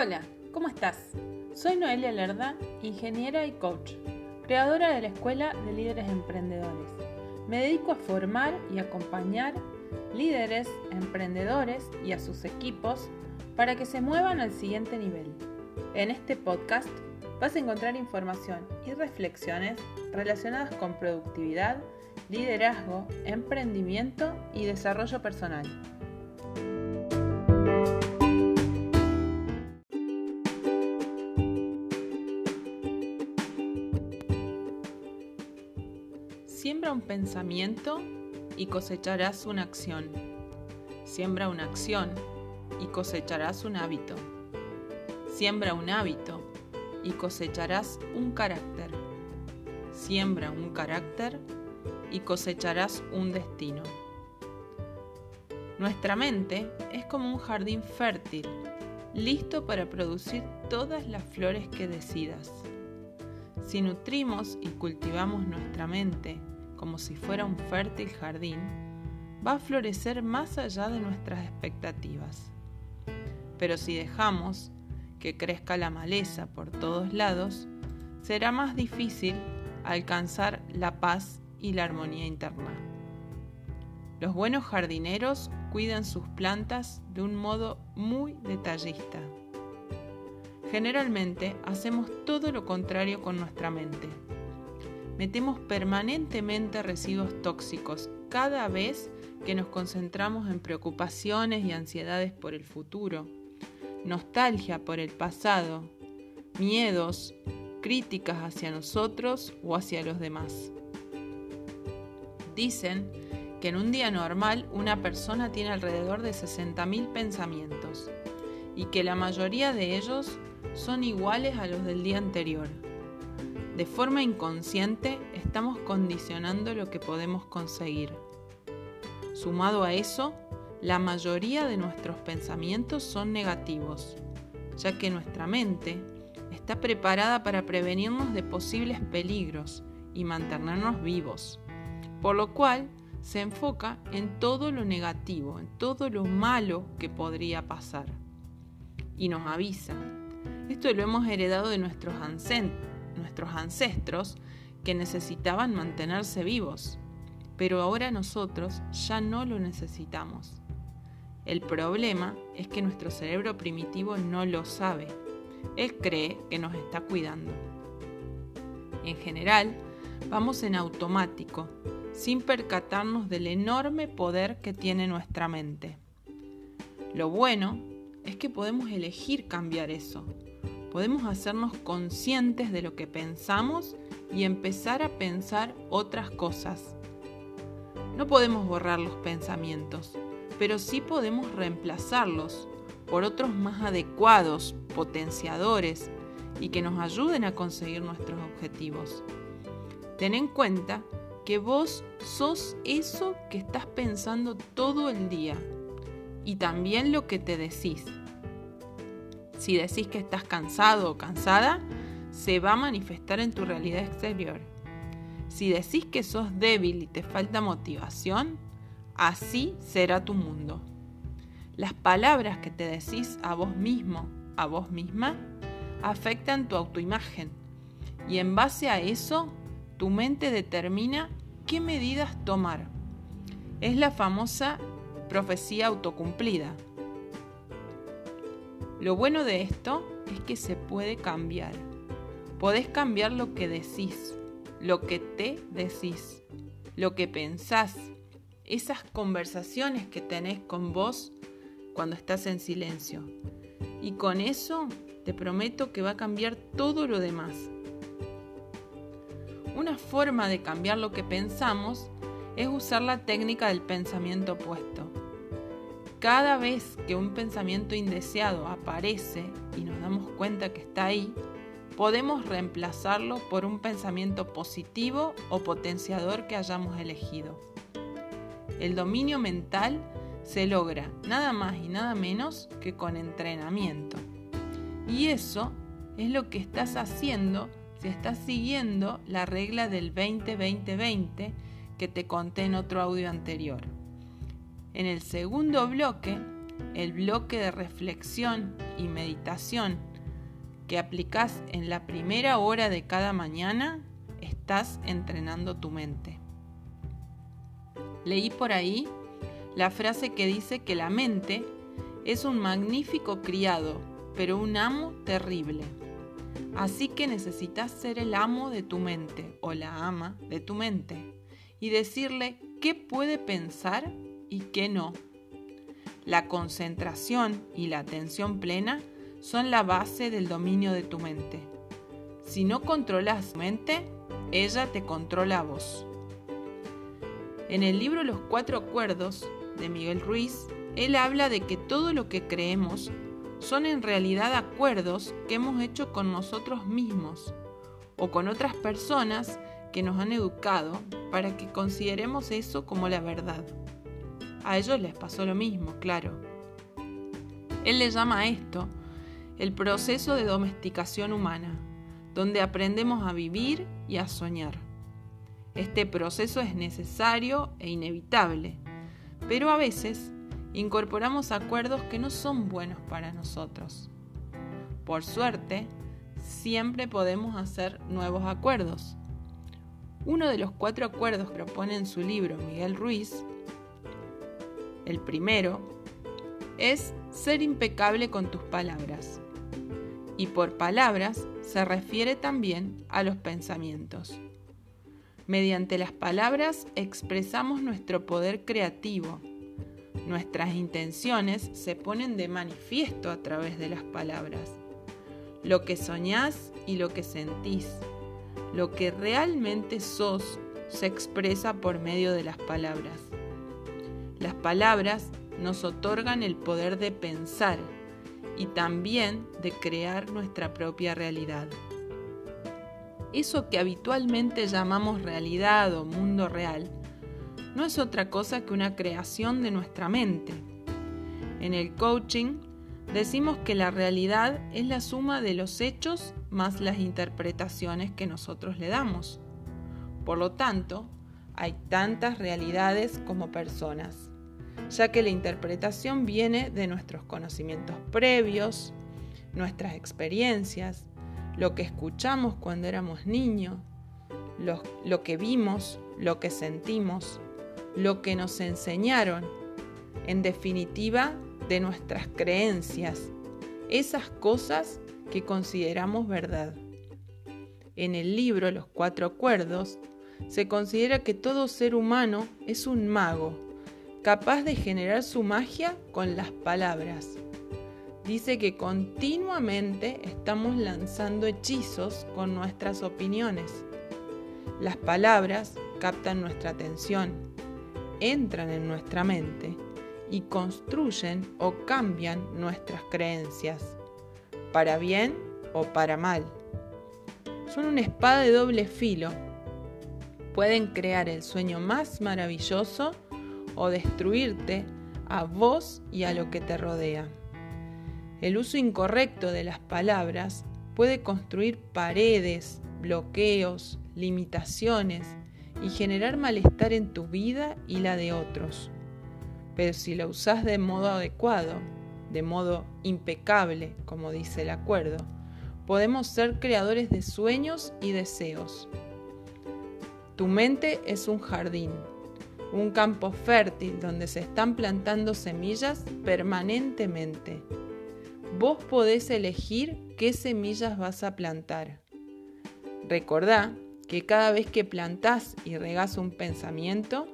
Hola, ¿cómo estás? Soy Noelia Lerda, ingeniera y coach, creadora de la Escuela de Líderes Emprendedores. Me dedico a formar y acompañar líderes, emprendedores y a sus equipos para que se muevan al siguiente nivel. En este podcast vas a encontrar información y reflexiones relacionadas con productividad, liderazgo, emprendimiento y desarrollo personal. Siembra un pensamiento y cosecharás una acción. Siembra una acción y cosecharás un hábito. Siembra un hábito y cosecharás un carácter. Siembra un carácter y cosecharás un destino. Nuestra mente es como un jardín fértil, listo para producir todas las flores que decidas. Si nutrimos y cultivamos nuestra mente como si fuera un fértil jardín, va a florecer más allá de nuestras expectativas. Pero si dejamos que crezca la maleza por todos lados, será más difícil alcanzar la paz y la armonía interna. Los buenos jardineros cuidan sus plantas de un modo muy detallista. Generalmente hacemos todo lo contrario con nuestra mente. Metemos permanentemente residuos tóxicos cada vez que nos concentramos en preocupaciones y ansiedades por el futuro, nostalgia por el pasado, miedos, críticas hacia nosotros o hacia los demás. Dicen que en un día normal una persona tiene alrededor de 60.000 pensamientos y que la mayoría de ellos son iguales a los del día anterior. De forma inconsciente estamos condicionando lo que podemos conseguir. Sumado a eso, la mayoría de nuestros pensamientos son negativos, ya que nuestra mente está preparada para prevenirnos de posibles peligros y mantenernos vivos, por lo cual se enfoca en todo lo negativo, en todo lo malo que podría pasar. Y nos avisa. Esto lo hemos heredado de nuestros, nuestros ancestros que necesitaban mantenerse vivos, pero ahora nosotros ya no lo necesitamos. El problema es que nuestro cerebro primitivo no lo sabe. Él cree que nos está cuidando. En general, vamos en automático, sin percatarnos del enorme poder que tiene nuestra mente. Lo bueno es que podemos elegir cambiar eso. Podemos hacernos conscientes de lo que pensamos y empezar a pensar otras cosas. No podemos borrar los pensamientos, pero sí podemos reemplazarlos por otros más adecuados, potenciadores y que nos ayuden a conseguir nuestros objetivos. Ten en cuenta que vos sos eso que estás pensando todo el día y también lo que te decís. Si decís que estás cansado o cansada, se va a manifestar en tu realidad exterior. Si decís que sos débil y te falta motivación, así será tu mundo. Las palabras que te decís a vos mismo, a vos misma, afectan tu autoimagen y en base a eso tu mente determina qué medidas tomar. Es la famosa profecía autocumplida. Lo bueno de esto es que se puede cambiar. Podés cambiar lo que decís, lo que te decís, lo que pensás, esas conversaciones que tenés con vos cuando estás en silencio. Y con eso te prometo que va a cambiar todo lo demás. Una forma de cambiar lo que pensamos es usar la técnica del pensamiento opuesto. Cada vez que un pensamiento indeseado aparece y nos damos cuenta que está ahí, podemos reemplazarlo por un pensamiento positivo o potenciador que hayamos elegido. El dominio mental se logra nada más y nada menos que con entrenamiento. Y eso es lo que estás haciendo si estás siguiendo la regla del 20-20-20 que te conté en otro audio anterior. En el segundo bloque el bloque de reflexión y meditación que aplicas en la primera hora de cada mañana, estás entrenando tu mente. Leí por ahí la frase que dice que la mente es un magnífico criado, pero un amo terrible. Así que necesitas ser el amo de tu mente o la ama de tu mente y decirle qué puede pensar y qué no. La concentración y la atención plena son la base del dominio de tu mente. Si no controlas tu mente, ella te controla a vos. En el libro Los Cuatro Acuerdos de Miguel Ruiz, él habla de que todo lo que creemos son en realidad acuerdos que hemos hecho con nosotros mismos o con otras personas que nos han educado para que consideremos eso como la verdad. A ellos les pasó lo mismo, claro. Él le llama a esto el proceso de domesticación humana, donde aprendemos a vivir y a soñar. Este proceso es necesario e inevitable, pero a veces incorporamos acuerdos que no son buenos para nosotros. Por suerte, siempre podemos hacer nuevos acuerdos. Uno de los cuatro acuerdos que propone en su libro Miguel Ruiz, el primero, es ser impecable con tus palabras. Y por palabras se refiere también a los pensamientos. Mediante las palabras expresamos nuestro poder creativo, Nuestras intenciones se ponen de manifiesto a través de las palabras. Lo que soñás y lo que sentís, lo que realmente sos, se expresa por medio de las palabras. Las palabras nos otorgan el poder de pensar y también de crear nuestra propia realidad. Eso que habitualmente llamamos realidad o mundo real no es otra cosa que una creación de nuestra mente. En el coaching decimos que la realidad es la suma de los hechos más las interpretaciones que nosotros le damos. Por lo tanto, hay tantas realidades como personas, ya que la interpretación viene de nuestros conocimientos previos, nuestras experiencias, lo que escuchamos cuando éramos niños, lo, que vimos, lo que sentimos, lo que nos enseñaron, en definitiva, de nuestras creencias, esas cosas que consideramos verdad. En el libro Los Cuatro Acuerdos se considera que todo ser humano es un mago, capaz de generar su magia con las palabras. Dice que continuamente estamos lanzando hechizos con nuestras opiniones. Las palabras captan nuestra atención entran en nuestra mente y construyen o cambian nuestras creencias, para bien o para mal. Son una espada de doble filo. Pueden crear el sueño más maravilloso o destruirte a vos y a lo que te rodea. El uso incorrecto de las palabras puede construir paredes, bloqueos, limitaciones y generar malestar en tu vida y la de otros. Pero si la usas de modo adecuado, de modo impecable, como dice el acuerdo, podemos ser creadores de sueños y deseos. Tu mente es un jardín, un campo fértil donde se están plantando semillas permanentemente. Vos podés elegir qué semillas vas a plantar. Recordá que cada vez que plantás y regás un pensamiento,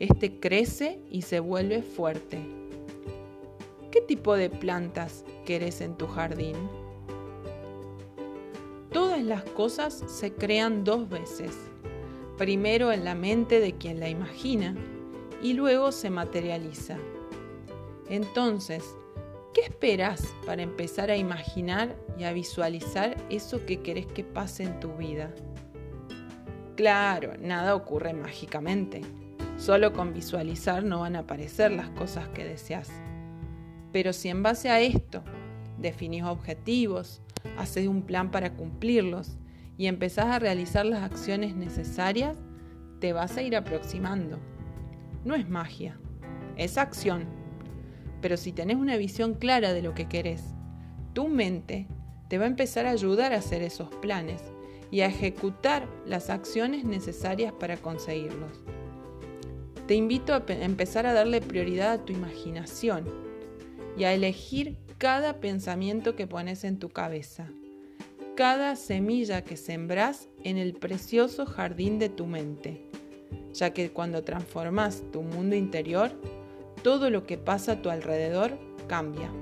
este crece y se vuelve fuerte. ¿Qué tipo de plantas querés en tu jardín? Todas las cosas se crean dos veces. Primero en la mente de quien la imagina y luego se materializa. Entonces, ¿qué esperas para empezar a imaginar y a visualizar eso que querés que pase en tu vida? Claro, nada ocurre mágicamente. Solo con visualizar no van a aparecer las cosas que deseas. Pero si en base a esto definís objetivos, haces un plan para cumplirlos y empezás a realizar las acciones necesarias, te vas a ir aproximando. No es magia, es acción. Pero si tenés una visión clara de lo que querés, tu mente te va a empezar a ayudar a hacer esos planes y a ejecutar las acciones necesarias para conseguirlos. Te invito a empezar a darle prioridad a tu imaginación y a elegir cada pensamiento que pones en tu cabeza, cada semilla que sembrás en el precioso jardín de tu mente, ya que cuando transformas tu mundo interior, todo lo que pasa a tu alrededor cambia.